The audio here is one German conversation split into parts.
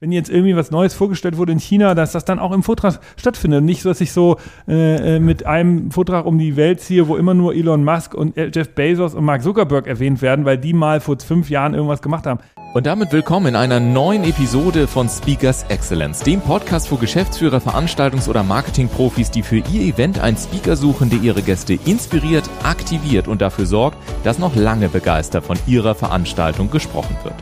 wenn jetzt irgendwie was Neues vorgestellt wurde in China, dass das dann auch im Vortrag stattfindet. Nicht so, dass ich so äh, äh mit einem Vortrag um die Welt ziehe, wo immer nur Elon Musk und Jeff Bezos und Mark Zuckerberg erwähnt werden, weil die mal vor fünf Jahren irgendwas gemacht haben. Und damit willkommen in einer neuen Episode von Speakers Excellence, dem Podcast für Geschäftsführer, Veranstaltungs- oder Marketingprofis, die für ihr Event einen Speaker suchen, der ihre Gäste inspiriert, aktiviert und dafür sorgt, dass noch lange begeistert von ihrer Veranstaltung gesprochen wird.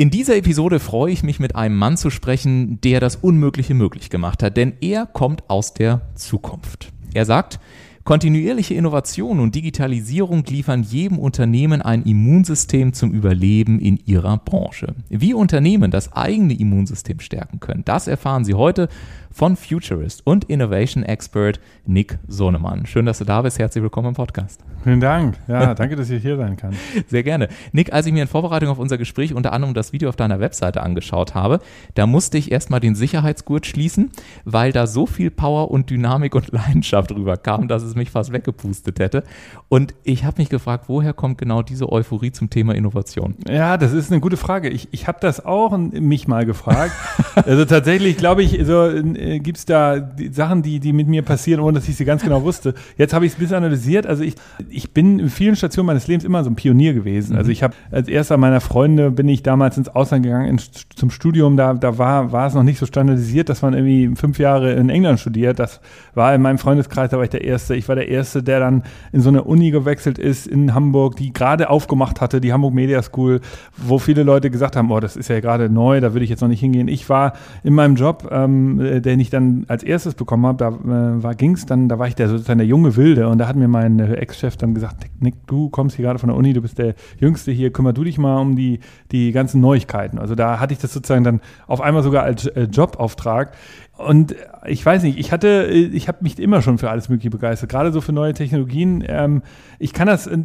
In dieser Episode freue ich mich mit einem Mann zu sprechen, der das Unmögliche möglich gemacht hat, denn er kommt aus der Zukunft. Er sagt, Kontinuierliche Innovation und Digitalisierung liefern jedem Unternehmen ein Immunsystem zum Überleben in ihrer Branche. Wie Unternehmen das eigene Immunsystem stärken können, das erfahren Sie heute von Futurist und Innovation Expert Nick Sonemann. Schön, dass du da bist. Herzlich willkommen im Podcast. Vielen Dank. Ja, danke, dass ich hier sein kann. Sehr gerne. Nick, als ich mir in Vorbereitung auf unser Gespräch unter anderem das Video auf deiner Webseite angeschaut habe, da musste ich erstmal den Sicherheitsgurt schließen, weil da so viel Power und Dynamik und Leidenschaft rüberkam, dass es mich fast weggepustet hätte. Und ich habe mich gefragt, woher kommt genau diese Euphorie zum Thema Innovation? Ja, das ist eine gute Frage. Ich, ich habe das auch mich mal gefragt. also tatsächlich glaube ich, so äh, gibt es da die Sachen, die, die mit mir passieren, ohne dass ich sie ganz genau wusste. Jetzt habe ich es ein bisschen analysiert. Also ich, ich bin in vielen Stationen meines Lebens immer so ein Pionier gewesen. Also mhm. ich habe als erster meiner Freunde bin ich damals ins Ausland gegangen in, zum Studium. Da, da war, war es noch nicht so standardisiert, dass man irgendwie fünf Jahre in England studiert. Das war in meinem Freundeskreis, da war ich der Erste. Ich war der Erste, der dann in so eine Uni gewechselt ist in Hamburg, die gerade aufgemacht hatte, die Hamburg Media School, wo viele Leute gesagt haben, oh, das ist ja gerade neu, da würde ich jetzt noch nicht hingehen. Ich war in meinem Job, ähm, den ich dann als erstes bekommen habe, da äh, war, ging's dann, da war ich der sozusagen der junge Wilde und da hat mir mein äh, Ex-Chef dann gesagt, Nick, du kommst hier gerade von der Uni, du bist der Jüngste hier, kümmer du dich mal um die, die ganzen Neuigkeiten. Also da hatte ich das sozusagen dann auf einmal sogar als äh, Jobauftrag. Und ich weiß nicht, ich hatte, ich habe mich immer schon für alles Mögliche begeistert, gerade so für neue Technologien. Ähm, ich kann das, äh,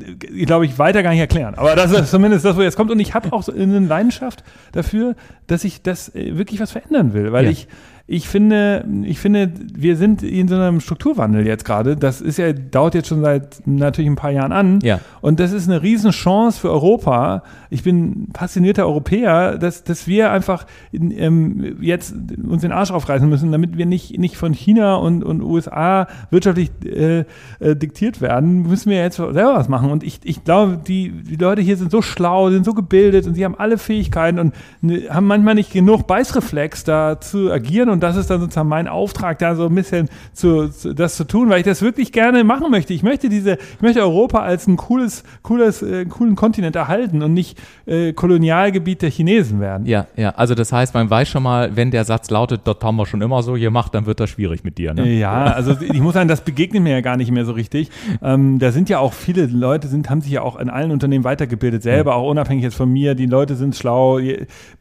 glaube ich, weiter gar nicht erklären. Aber das ist zumindest das, wo jetzt kommt. Und ich habe auch so eine Leidenschaft dafür, dass ich das äh, wirklich was verändern will, weil ja. ich ich finde, ich finde, wir sind in so einem Strukturwandel jetzt gerade. Das ist ja, dauert jetzt schon seit natürlich ein paar Jahren an. Ja. Und das ist eine Riesenchance für Europa. Ich bin passionierter Europäer, dass, dass wir einfach in, ähm, jetzt uns den Arsch aufreißen müssen, damit wir nicht, nicht von China und, und USA wirtschaftlich äh, äh, diktiert werden, müssen wir jetzt selber was machen. Und ich, ich glaube, die, die Leute hier sind so schlau, sind so gebildet und sie haben alle Fähigkeiten und ne, haben manchmal nicht genug Beißreflex da zu agieren und das ist dann sozusagen mein Auftrag, da so ein bisschen zu, zu, das zu tun, weil ich das wirklich gerne machen möchte. Ich möchte diese, ich möchte Europa als ein cooles, cooles, äh, coolen Kontinent erhalten und nicht äh, Kolonialgebiet der Chinesen werden. Ja, ja. Also das heißt, man weiß schon mal, wenn der Satz lautet, das haben wir schon immer so gemacht, dann wird das schwierig mit dir. Ne? Ja, also ich muss sagen, das begegnet mir ja gar nicht mehr so richtig. Ähm, da sind ja auch viele Leute, sind, haben sich ja auch in allen Unternehmen weitergebildet, selber, ja. auch unabhängig jetzt von mir. Die Leute sind schlau,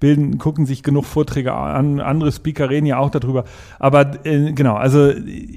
bilden, gucken sich genug Vorträge an, andere Speaker reden ja auch darüber. Aber äh, genau, also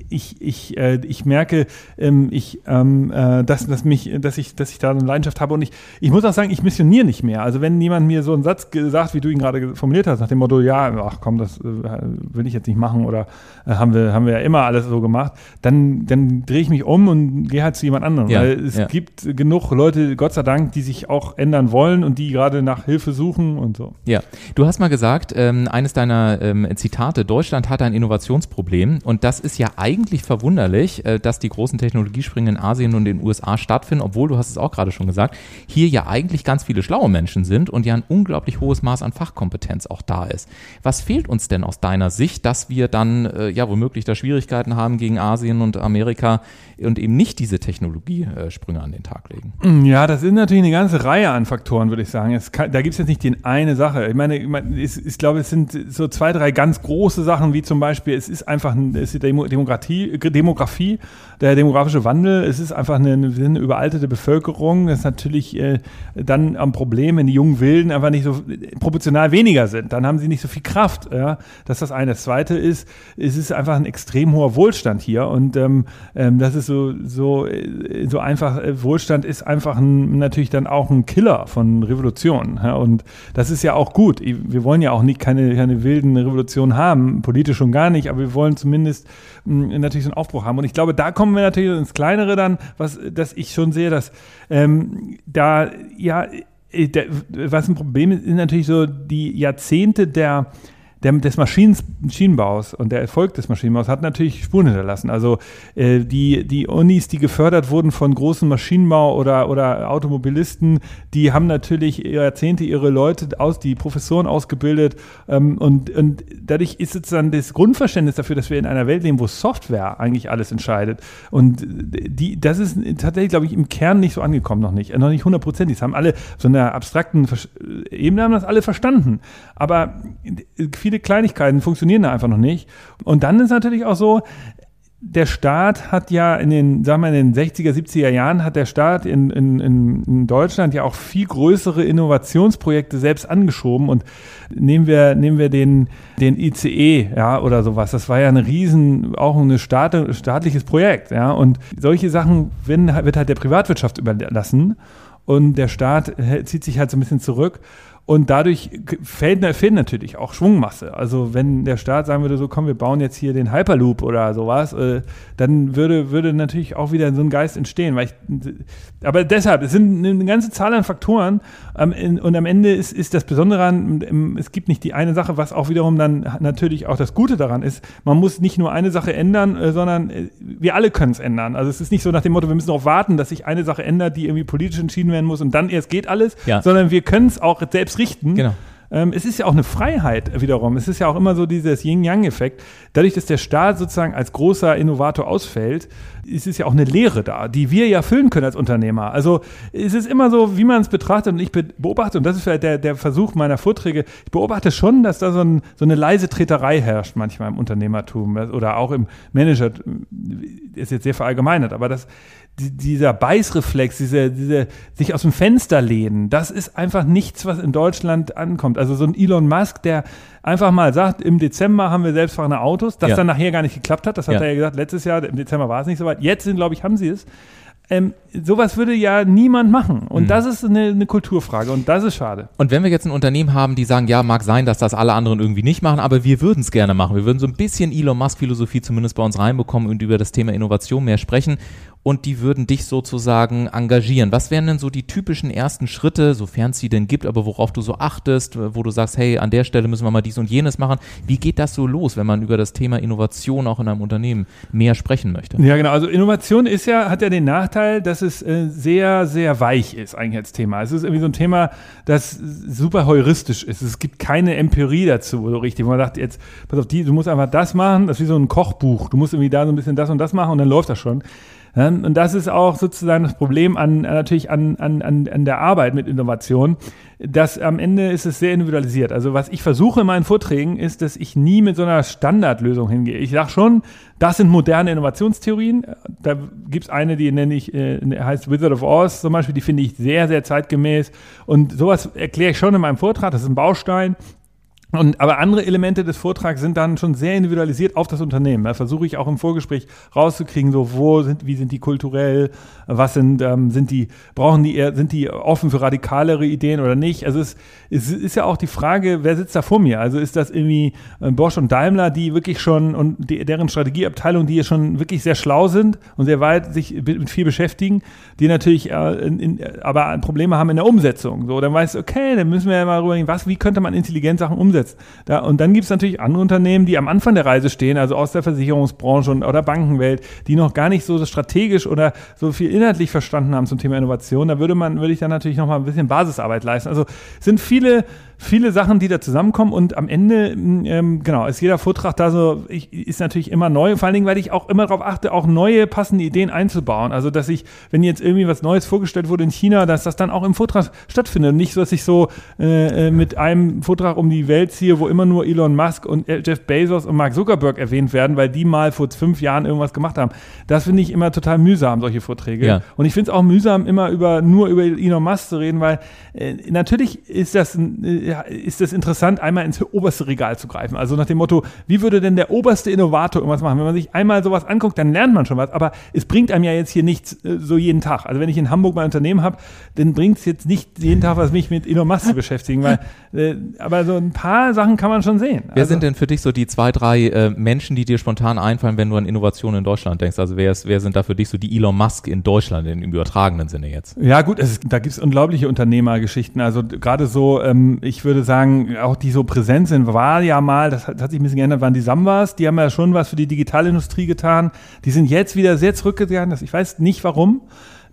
ich, ich, äh, ich merke, ähm, ich, ähm, äh, dass, dass, mich, dass, ich, dass ich da eine Leidenschaft habe und ich, ich muss auch sagen, ich missioniere nicht mehr. Also wenn jemand mir so einen Satz sagt, wie du ihn gerade formuliert hast, nach dem Motto, ja, ach komm, das äh, will ich jetzt nicht machen oder äh, haben, wir, haben wir ja immer alles so gemacht, dann, dann drehe ich mich um und gehe halt zu jemand anderem. Ja, weil es ja. gibt genug Leute, Gott sei Dank, die sich auch ändern wollen und die gerade nach Hilfe suchen und so. Ja, du hast mal gesagt, ähm, eines deiner ähm, Zitate, Deutschland hat ein Innovationsproblem und das ist ja eigentlich verwunderlich, äh, dass die großen Technologiesprünge in Asien und den USA stattfinden, obwohl, du hast es auch gerade schon gesagt, hier ja eigentlich ganz viele schlaue Menschen sind und ja ein unglaublich hohes Maß an Fachkompetenz auch da ist. Was fehlt uns denn aus deiner Sicht, dass wir dann äh, ja womöglich da Schwierigkeiten haben gegen Asien und Amerika und eben nicht diese Technologiesprünge an den Tag legen? Ja, das ist natürlich eine ganze Reihe an Faktoren, würde ich sagen. Kann, da gibt es jetzt nicht die eine Sache. Ich meine, ich, meine, ich glaube, es sind so zwei, drei ganz große Sachen wie zum Beispiel, es ist einfach ein, es ist die Demokratie, Demografie, der demografische Wandel, es ist einfach eine, eine überaltete Bevölkerung. Das ist natürlich äh, dann am Problem, wenn die jungen Wilden einfach nicht so proportional weniger sind. Dann haben sie nicht so viel Kraft. Ja? Das ist das eine. Das zweite ist, es ist einfach ein extrem hoher Wohlstand hier. Und ähm, ähm, das ist so, so, äh, so einfach, äh, Wohlstand ist einfach ein, natürlich dann auch ein Killer von Revolutionen. Ja? Und das ist ja auch gut. Wir wollen ja auch nicht keine, keine wilden Revolutionen haben, politisch schon gar nicht, aber wir wollen zumindest mh, hm, natürlich so einen Aufbruch haben. Und ich glaube, da kommen wir natürlich ins Kleinere dann, was, dass ich schon sehe, dass ähm, da ja, äh, was ein Problem ist, ist natürlich so die Jahrzehnte der der, des Maschinen, Maschinenbaus und der Erfolg des Maschinenbaus hat natürlich Spuren hinterlassen. Also äh, die, die Unis, die gefördert wurden von großen Maschinenbau- oder, oder Automobilisten, die haben natürlich Jahrzehnte ihre Leute aus, die Professoren ausgebildet ähm, und, und dadurch ist es dann das Grundverständnis dafür, dass wir in einer Welt leben, wo Software eigentlich alles entscheidet. Und die, das ist tatsächlich, glaube ich, im Kern nicht so angekommen, noch nicht. Noch nicht hundertprozentig. Das haben alle so einer abstrakten Ebene haben das alle verstanden. Aber viele Kleinigkeiten funktionieren da einfach noch nicht. Und dann ist natürlich auch so, der Staat hat ja in den, sagen wir, in den 60er, 70er Jahren hat der Staat in, in, in Deutschland ja auch viel größere Innovationsprojekte selbst angeschoben und nehmen wir, nehmen wir den, den ICE, ja, oder sowas. Das war ja ein riesen, auch ein Staat, staatliches Projekt, ja. Und solche Sachen werden, wird halt der Privatwirtschaft überlassen und der Staat zieht sich halt so ein bisschen zurück. Und dadurch fällt, fehlt natürlich auch Schwungmasse. Also wenn der Staat sagen würde, so komm, wir bauen jetzt hier den Hyperloop oder sowas, äh, dann würde, würde natürlich auch wieder so ein Geist entstehen. Weil ich, aber deshalb, es sind eine ganze Zahl an Faktoren ähm, in, und am Ende ist, ist das Besondere an, es gibt nicht die eine Sache, was auch wiederum dann natürlich auch das Gute daran ist. Man muss nicht nur eine Sache ändern, äh, sondern äh, wir alle können es ändern. Also es ist nicht so nach dem Motto, wir müssen darauf warten, dass sich eine Sache ändert, die irgendwie politisch entschieden werden muss und dann erst geht alles, ja. sondern wir können es auch selbst richten. Genau. Ähm, es ist ja auch eine Freiheit wiederum. Es ist ja auch immer so dieses Yin-Yang-Effekt. Dadurch, dass der Staat sozusagen als großer Innovator ausfällt, ist es ja auch eine Lehre da, die wir ja füllen können als Unternehmer. Also es ist immer so, wie man es betrachtet und ich beobachte, und das ist vielleicht der, der Versuch meiner Vorträge, ich beobachte schon, dass da so, ein, so eine leise Treterei herrscht manchmal im Unternehmertum oder auch im Manager, ist jetzt sehr verallgemeinert, aber das dieser Beißreflex, diese, diese sich aus dem Fenster lehnen, das ist einfach nichts, was in Deutschland ankommt. Also so ein Elon Musk, der einfach mal sagt, im Dezember haben wir selbstfahrende Autos, das ja. dann nachher gar nicht geklappt hat, das hat ja. er ja gesagt, letztes Jahr, im Dezember war es nicht so weit, jetzt sind, glaube ich, haben sie es. Ähm, sowas würde ja niemand machen. Und mhm. das ist eine, eine, Kulturfrage und das ist schade. Und wenn wir jetzt ein Unternehmen haben, die sagen, ja, mag sein, dass das alle anderen irgendwie nicht machen, aber wir würden es gerne machen. Wir würden so ein bisschen Elon Musk-Philosophie zumindest bei uns reinbekommen und über das Thema Innovation mehr sprechen und die würden dich sozusagen engagieren. Was wären denn so die typischen ersten Schritte, sofern es sie denn gibt, aber worauf du so achtest, wo du sagst, hey, an der Stelle müssen wir mal dies und jenes machen. Wie geht das so los, wenn man über das Thema Innovation auch in einem Unternehmen mehr sprechen möchte? Ja, genau. Also Innovation ist ja, hat ja den Nachteil, dass es äh, sehr, sehr weich ist eigentlich als Thema. Es ist irgendwie so ein Thema, das super heuristisch ist. Es gibt keine Empirie dazu, so richtig. Man sagt jetzt, pass auf, die, du musst einfach das machen, das ist wie so ein Kochbuch. Du musst irgendwie da so ein bisschen das und das machen und dann läuft das schon. Und das ist auch sozusagen das Problem an, natürlich an, an, an der Arbeit mit Innovation, dass am Ende ist es sehr individualisiert. Also was ich versuche in meinen Vorträgen ist, dass ich nie mit so einer Standardlösung hingehe. Ich sage schon, das sind moderne Innovationstheorien. Da gibt es eine, die nenne ich, äh, heißt Wizard of Oz zum Beispiel, die finde ich sehr, sehr zeitgemäß. Und sowas erkläre ich schon in meinem Vortrag, das ist ein Baustein. Und, aber andere Elemente des Vortrags sind dann schon sehr individualisiert auf das Unternehmen. Da versuche ich auch im Vorgespräch rauszukriegen, so wo sind, wie sind die kulturell, was sind, ähm, sind die, brauchen die eher, sind die offen für radikalere Ideen oder nicht? Also es, es ist ja auch die Frage, wer sitzt da vor mir? Also ist das irgendwie äh, Bosch und Daimler, die wirklich schon und die, deren Strategieabteilung, die schon wirklich sehr schlau sind und sehr weit sich mit viel beschäftigen, die natürlich äh, in, in, aber Probleme haben in der Umsetzung. So, dann weißt du, okay, dann müssen wir ja mal rübergehen, was, wie könnte man intelligent Sachen umsetzen? Umsetzt. Da, und dann gibt es natürlich andere Unternehmen, die am Anfang der Reise stehen, also aus der Versicherungsbranche und, oder Bankenwelt, die noch gar nicht so strategisch oder so viel inhaltlich verstanden haben zum Thema Innovation. Da würde man, würde ich dann natürlich noch mal ein bisschen Basisarbeit leisten. Also sind viele viele Sachen, die da zusammenkommen und am Ende, ähm, genau, ist jeder Vortrag da so, ich, ist natürlich immer neu, vor allen Dingen, weil ich auch immer darauf achte, auch neue passende Ideen einzubauen. Also, dass ich, wenn jetzt irgendwie was Neues vorgestellt wurde in China, dass das dann auch im Vortrag stattfindet und nicht so, dass ich so äh, äh mit einem Vortrag um die Welt ziehe, wo immer nur Elon Musk und Jeff Bezos und Mark Zuckerberg erwähnt werden, weil die mal vor fünf Jahren irgendwas gemacht haben. Das finde ich immer total mühsam, solche Vorträge. Ja. Und ich finde es auch mühsam, immer über, nur über Elon Musk zu reden, weil äh, natürlich ist das, äh, ist das interessant, einmal ins oberste Regal zu greifen. Also nach dem Motto, wie würde denn der oberste Innovator irgendwas machen? Wenn man sich einmal sowas anguckt, dann lernt man schon was. Aber es bringt einem ja jetzt hier nichts äh, so jeden Tag. Also wenn ich in Hamburg mein Unternehmen habe, dann bringt es jetzt nicht jeden Tag was, mich mit Elon Musk zu beschäftigen. Weil, äh, aber so ein paar Sachen kann man schon sehen. Wer also, sind denn für dich so die zwei, drei äh, Menschen, die dir spontan einfallen, wenn du an Innovation in Deutschland denkst? Also wer, ist, wer sind da für dich so die Elon Musk in Deutschland im übertragenen Sinne jetzt? Ja gut, es, da gibt es unglaubliche Unternehmergeschichten. Also gerade so, ähm, ich würde sagen, auch die so präsent sind, war ja mal, das hat, das hat sich ein bisschen geändert, waren die Sambas, die haben ja schon was für die Digitalindustrie getan. Die sind jetzt wieder sehr zurückgegangen. Ich weiß nicht warum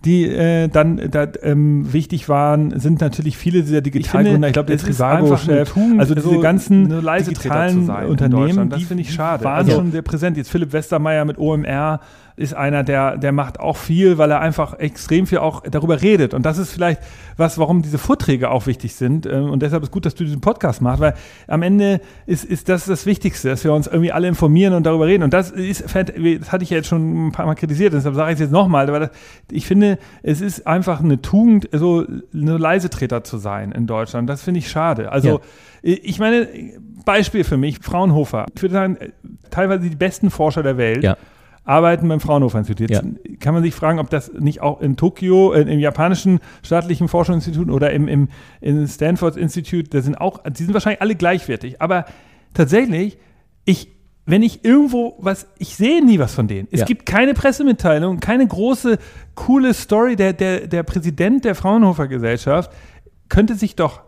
die äh, dann da, ähm, wichtig waren, sind natürlich viele dieser Digitalgründer. Ich, ich glaube, der Trivago-Chef, also diese so ganzen digitalen Unternehmen, die finde ich schade. waren also, schon sehr präsent. Jetzt Philipp Westermeier mit OMR, ist einer, der, der macht auch viel, weil er einfach extrem viel auch darüber redet. Und das ist vielleicht was, warum diese Vorträge auch wichtig sind. Ähm, und deshalb ist gut, dass du diesen Podcast machst, weil am Ende ist, ist das das Wichtigste, dass wir uns irgendwie alle informieren und darüber reden. Und das ist, das hatte ich ja jetzt schon ein paar Mal kritisiert, deshalb sage ich es jetzt nochmal, weil ich finde, es ist einfach eine Tugend, so eine Leisetreter zu sein in Deutschland. Das finde ich schade. Also, ja. ich meine, Beispiel für mich, Fraunhofer. Ich würde sagen, teilweise die besten Forscher der Welt. Ja arbeiten beim Fraunhofer Institut. Jetzt ja. kann man sich fragen, ob das nicht auch in Tokio, äh, im japanischen staatlichen Forschungsinstitut oder im, im in Stanford Institute, da sind auch, die sind wahrscheinlich alle gleichwertig. Aber tatsächlich, ich, wenn ich irgendwo was, ich sehe nie was von denen. Es ja. gibt keine Pressemitteilung, keine große, coole Story. Der, der, der Präsident der Fraunhofer Gesellschaft könnte sich doch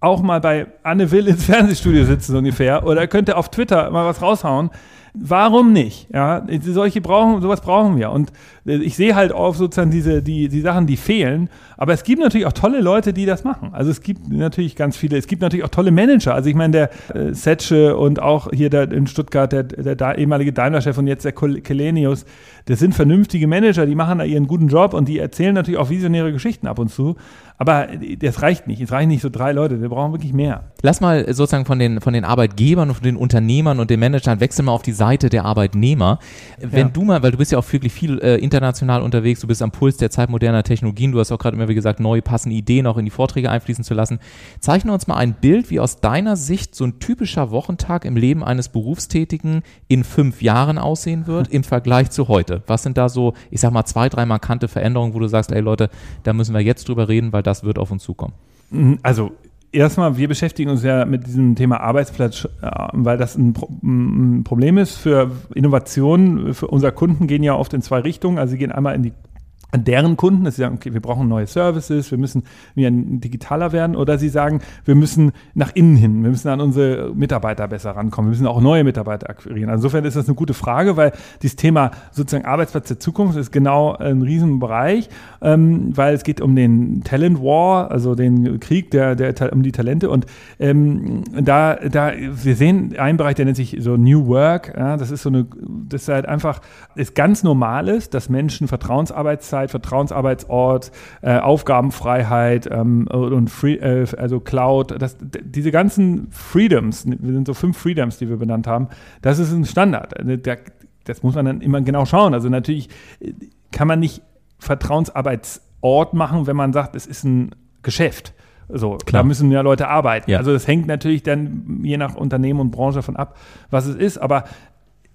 auch mal bei Anne Will ins Fernsehstudio sitzen ungefähr oder könnte auf Twitter mal was raushauen. Warum nicht? Ja, solche brauchen, sowas brauchen wir. Und äh, ich sehe halt auf sozusagen diese, die, die Sachen, die fehlen. Aber es gibt natürlich auch tolle Leute, die das machen. Also es gibt natürlich ganz viele. Es gibt natürlich auch tolle Manager. Also ich meine, der äh, Setsche und auch hier der, in Stuttgart der, der, der ehemalige Daimler-Chef und jetzt der Kelenius, das sind vernünftige Manager, die machen da ihren guten Job und die erzählen natürlich auch visionäre Geschichten ab und zu. Aber das reicht nicht. Es reichen nicht so drei Leute. Wir brauchen wirklich mehr. Lass mal sozusagen von den, von den Arbeitgebern und von den Unternehmern und den Managern wechseln mal auf die Seite der Arbeitnehmer. Wenn ja. du mal, weil du bist ja auch wirklich viel äh, international unterwegs, du bist am Puls der Zeit moderner Technologien, du hast auch gerade immer, wie gesagt, neue passende Ideen auch in die Vorträge einfließen zu lassen. Zeichne uns mal ein Bild, wie aus deiner Sicht so ein typischer Wochentag im Leben eines Berufstätigen in fünf Jahren aussehen wird im Vergleich zu heute. Was sind da so, ich sag mal, zwei, drei markante Veränderungen, wo du sagst, ey Leute, da müssen wir jetzt drüber reden, weil das wird auf uns zukommen? Mhm, also erstmal, wir beschäftigen uns ja mit diesem Thema Arbeitsplatz, äh, weil das ein, Problem ist für Innovationen. Für unsere Kunden gehen ja oft in zwei Richtungen. Also sie gehen einmal in die deren Kunden, dass sie sagen, okay, wir brauchen neue Services, wir müssen wieder digitaler werden, oder sie sagen, wir müssen nach innen hin, wir müssen an unsere Mitarbeiter besser rankommen, wir müssen auch neue Mitarbeiter akquirieren. Also insofern ist das eine gute Frage, weil dieses Thema sozusagen Arbeitsplatz der Zukunft ist genau ein Riesenbereich, ähm, weil es geht um den Talent War, also den Krieg der, der um die Talente und ähm, da, da, wir sehen einen Bereich, der nennt sich so New Work, ja, das ist so eine, das ist halt einfach, ist ganz normal ist, dass Menschen Vertrauensarbeitszeit Sicherheit, Vertrauensarbeitsort, äh, Aufgabenfreiheit ähm, und Free, äh, also Cloud, das, diese ganzen Freedoms, wir sind so fünf Freedoms, die wir benannt haben, das ist ein Standard. Also das muss man dann immer genau schauen. Also natürlich äh, kann man nicht Vertrauensarbeitsort machen, wenn man sagt, es ist ein Geschäft. So, Klar. da müssen ja Leute arbeiten. Ja. Also das hängt natürlich dann je nach Unternehmen und Branche davon ab, was es ist. Aber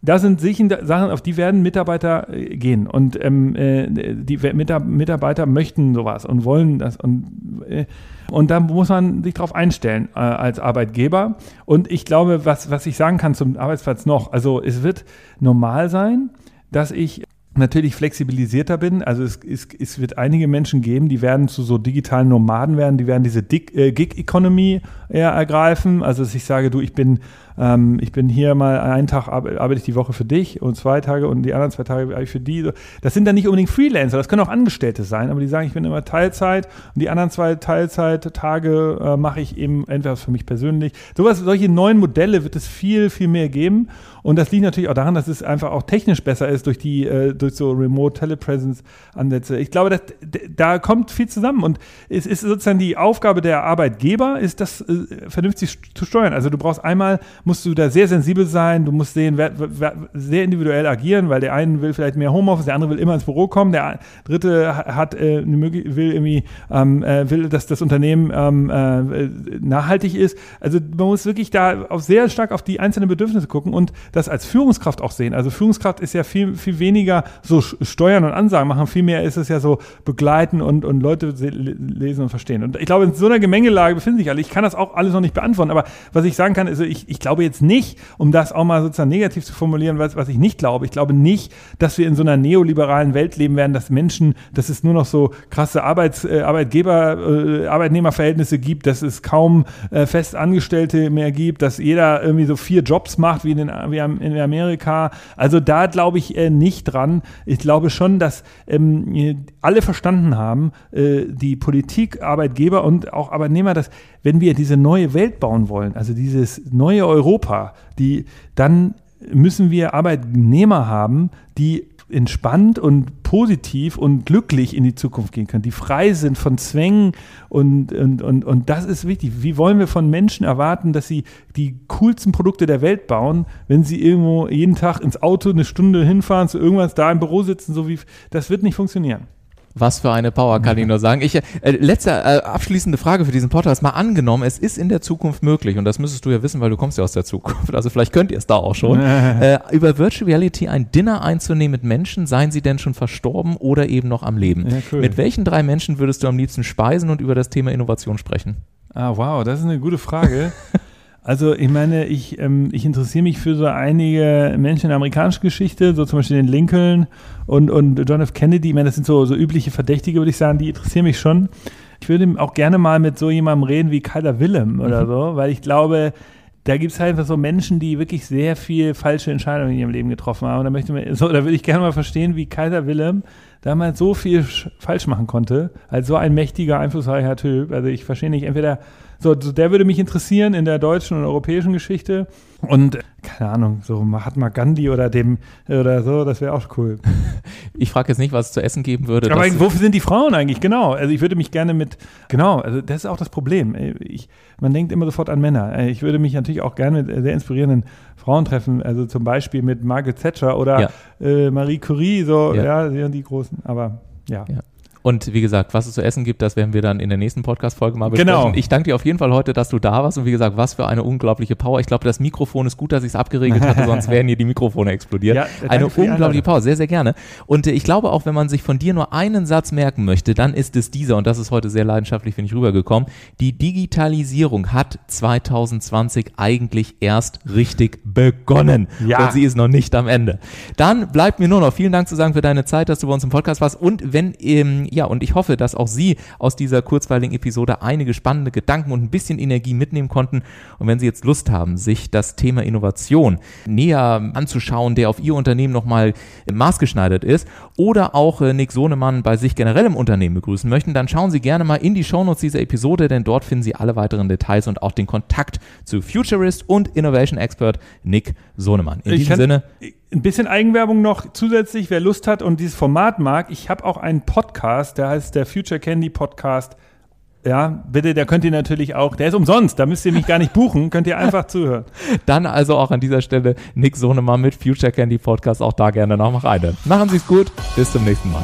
da sind Sachen, auf die werden Mitarbeiter äh, gehen. Und ähm, äh, die Mitarbeiter möchten sowas und wollen das. Und, äh, und da muss man sich darauf einstellen äh, als Arbeitgeber. Und ich glaube, was, was ich sagen kann zum Arbeitsplatz noch, also es wird normal sein, dass ich natürlich flexibilisierter bin. Also es, es, es wird einige Menschen geben, die werden zu so digitalen Nomaden werden, die werden diese äh, Gig-Economy ergreifen. Also dass ich sage, du, ich bin ähm, ich bin hier mal einen Tag arbeite ich die Woche für dich und zwei Tage und die anderen zwei Tage arbeite ich für die. Das sind dann nicht unbedingt Freelancer, das können auch Angestellte sein, aber die sagen, ich bin immer Teilzeit und die anderen zwei Teilzeittage äh, mache ich eben entweder für mich persönlich. Sowas, solche neuen Modelle wird es viel, viel mehr geben. Und das liegt natürlich auch daran, dass es einfach auch technisch besser ist durch die, äh, durch so Remote Telepresence Ansätze. Ich glaube, dass, da kommt viel zusammen und es ist sozusagen die Aufgabe der Arbeitgeber, ist das äh, vernünftig zu steuern. Also du brauchst einmal musst du da sehr sensibel sein, du musst sehen, wer, wer, sehr individuell agieren, weil der eine will vielleicht mehr Homeoffice, der andere will immer ins Büro kommen, der dritte hat äh, will irgendwie, ähm, äh, will, dass das Unternehmen ähm, äh, nachhaltig ist. Also man muss wirklich da auch sehr stark auf die einzelnen Bedürfnisse gucken und das als Führungskraft auch sehen. Also Führungskraft ist ja viel, viel weniger so Steuern und Ansagen machen, vielmehr ist es ja so begleiten und, und Leute lesen und verstehen. Und ich glaube, in so einer Gemengelage befinden sich alle. Ich kann das auch alles noch nicht beantworten, aber was ich sagen kann, also ich, ich glaube, glaube jetzt nicht, um das auch mal sozusagen negativ zu formulieren, was, was ich nicht glaube, ich glaube nicht, dass wir in so einer neoliberalen Welt leben werden, dass Menschen, dass es nur noch so krasse Arbeits, äh, Arbeitgeber, äh, Arbeitnehmerverhältnisse gibt, dass es kaum äh, Festangestellte mehr gibt, dass jeder irgendwie so vier Jobs macht wie in, den, wie in Amerika. Also da glaube ich äh, nicht dran. Ich glaube schon, dass ähm, alle verstanden haben, äh, die Politik, Arbeitgeber und auch Arbeitnehmer, dass wenn wir diese neue Welt bauen wollen, also dieses neue Europa, die, dann müssen wir Arbeitnehmer haben, die entspannt und positiv und glücklich in die Zukunft gehen können, die frei sind von Zwängen und, und, und, und das ist wichtig. Wie wollen wir von Menschen erwarten, dass sie die coolsten Produkte der Welt bauen, wenn sie irgendwo jeden Tag ins Auto eine Stunde hinfahren, zu irgendwas da im Büro sitzen, so wie, das wird nicht funktionieren. Was für eine Power, kann ich nur sagen. Ich, äh, letzte äh, abschließende Frage für diesen Podcast. Mal angenommen, es ist in der Zukunft möglich, und das müsstest du ja wissen, weil du kommst ja aus der Zukunft, also vielleicht könnt ihr es da auch schon, äh, über Virtual Reality ein Dinner einzunehmen mit Menschen, seien sie denn schon verstorben oder eben noch am Leben. Ja, cool. Mit welchen drei Menschen würdest du am liebsten speisen und über das Thema Innovation sprechen? Ah, wow, das ist eine gute Frage. Also ich meine, ich, ähm, ich interessiere mich für so einige Menschen in der amerikanischen Geschichte, so zum Beispiel den Lincoln und, und John F. Kennedy. Ich meine, das sind so, so übliche Verdächtige, würde ich sagen, die interessieren mich schon. Ich würde auch gerne mal mit so jemandem reden wie Kaiser Willem oder mhm. so, weil ich glaube, da gibt es halt so Menschen, die wirklich sehr viel falsche Entscheidungen in ihrem Leben getroffen haben. Und da möchte man, so, da würde ich gerne mal verstehen, wie Kaiser Willem damals so viel falsch machen konnte, als so ein mächtiger, einflussreicher Typ. Also ich verstehe nicht, entweder so, der würde mich interessieren in der deutschen und europäischen Geschichte. Und keine Ahnung, so Mahatma Gandhi oder dem oder so, das wäre auch cool. Ich frage jetzt nicht, was es zu essen geben würde. Aber wofür sind die Frauen eigentlich? Genau. Also ich würde mich gerne mit, genau, also das ist auch das Problem. Ich, man denkt immer sofort an Männer. Ich würde mich natürlich auch gerne mit sehr inspirierenden Frauen treffen, also zum Beispiel mit Margaret Thatcher oder ja. äh, Marie Curie, so, ja, ja die großen, aber ja. ja. Und wie gesagt, was es zu essen gibt, das werden wir dann in der nächsten Podcast-Folge mal besprechen. Genau. Ich danke dir auf jeden Fall heute, dass du da warst. Und wie gesagt, was für eine unglaubliche Power. Ich glaube, das Mikrofon ist gut, dass ich es abgeregelt hatte, sonst wären hier die Mikrofone explodiert. Ja, eine unglaubliche Power, sehr, sehr gerne. Und äh, ich glaube auch, wenn man sich von dir nur einen Satz merken möchte, dann ist es dieser, und das ist heute sehr leidenschaftlich, finde ich, rübergekommen. Die Digitalisierung hat 2020 eigentlich erst richtig begonnen. Ja. Und sie ist noch nicht am Ende. Dann bleibt mir nur noch vielen Dank zu sagen für deine Zeit, dass du bei uns im Podcast warst. Und wenn, ähm, ja, und ich hoffe, dass auch Sie aus dieser kurzweiligen Episode einige spannende Gedanken und ein bisschen Energie mitnehmen konnten. Und wenn Sie jetzt Lust haben, sich das Thema Innovation näher anzuschauen, der auf Ihr Unternehmen nochmal maßgeschneidert ist, oder auch äh, Nick Sohnemann bei sich generell im Unternehmen begrüßen möchten, dann schauen Sie gerne mal in die Shownotes dieser Episode, denn dort finden Sie alle weiteren Details und auch den Kontakt zu Futurist und Innovation Expert Nick Sohnemann. In ich diesem Sinne ein bisschen Eigenwerbung noch zusätzlich, wer Lust hat und dieses Format mag. Ich habe auch einen Podcast, der heißt der Future Candy Podcast. Ja, bitte, der könnt ihr natürlich auch, der ist umsonst, da müsst ihr mich gar nicht buchen, könnt ihr einfach zuhören. Dann also auch an dieser Stelle Nick Sohnemann mit Future Candy Podcast, auch da gerne noch mal rein. Machen Sie es gut, bis zum nächsten Mal.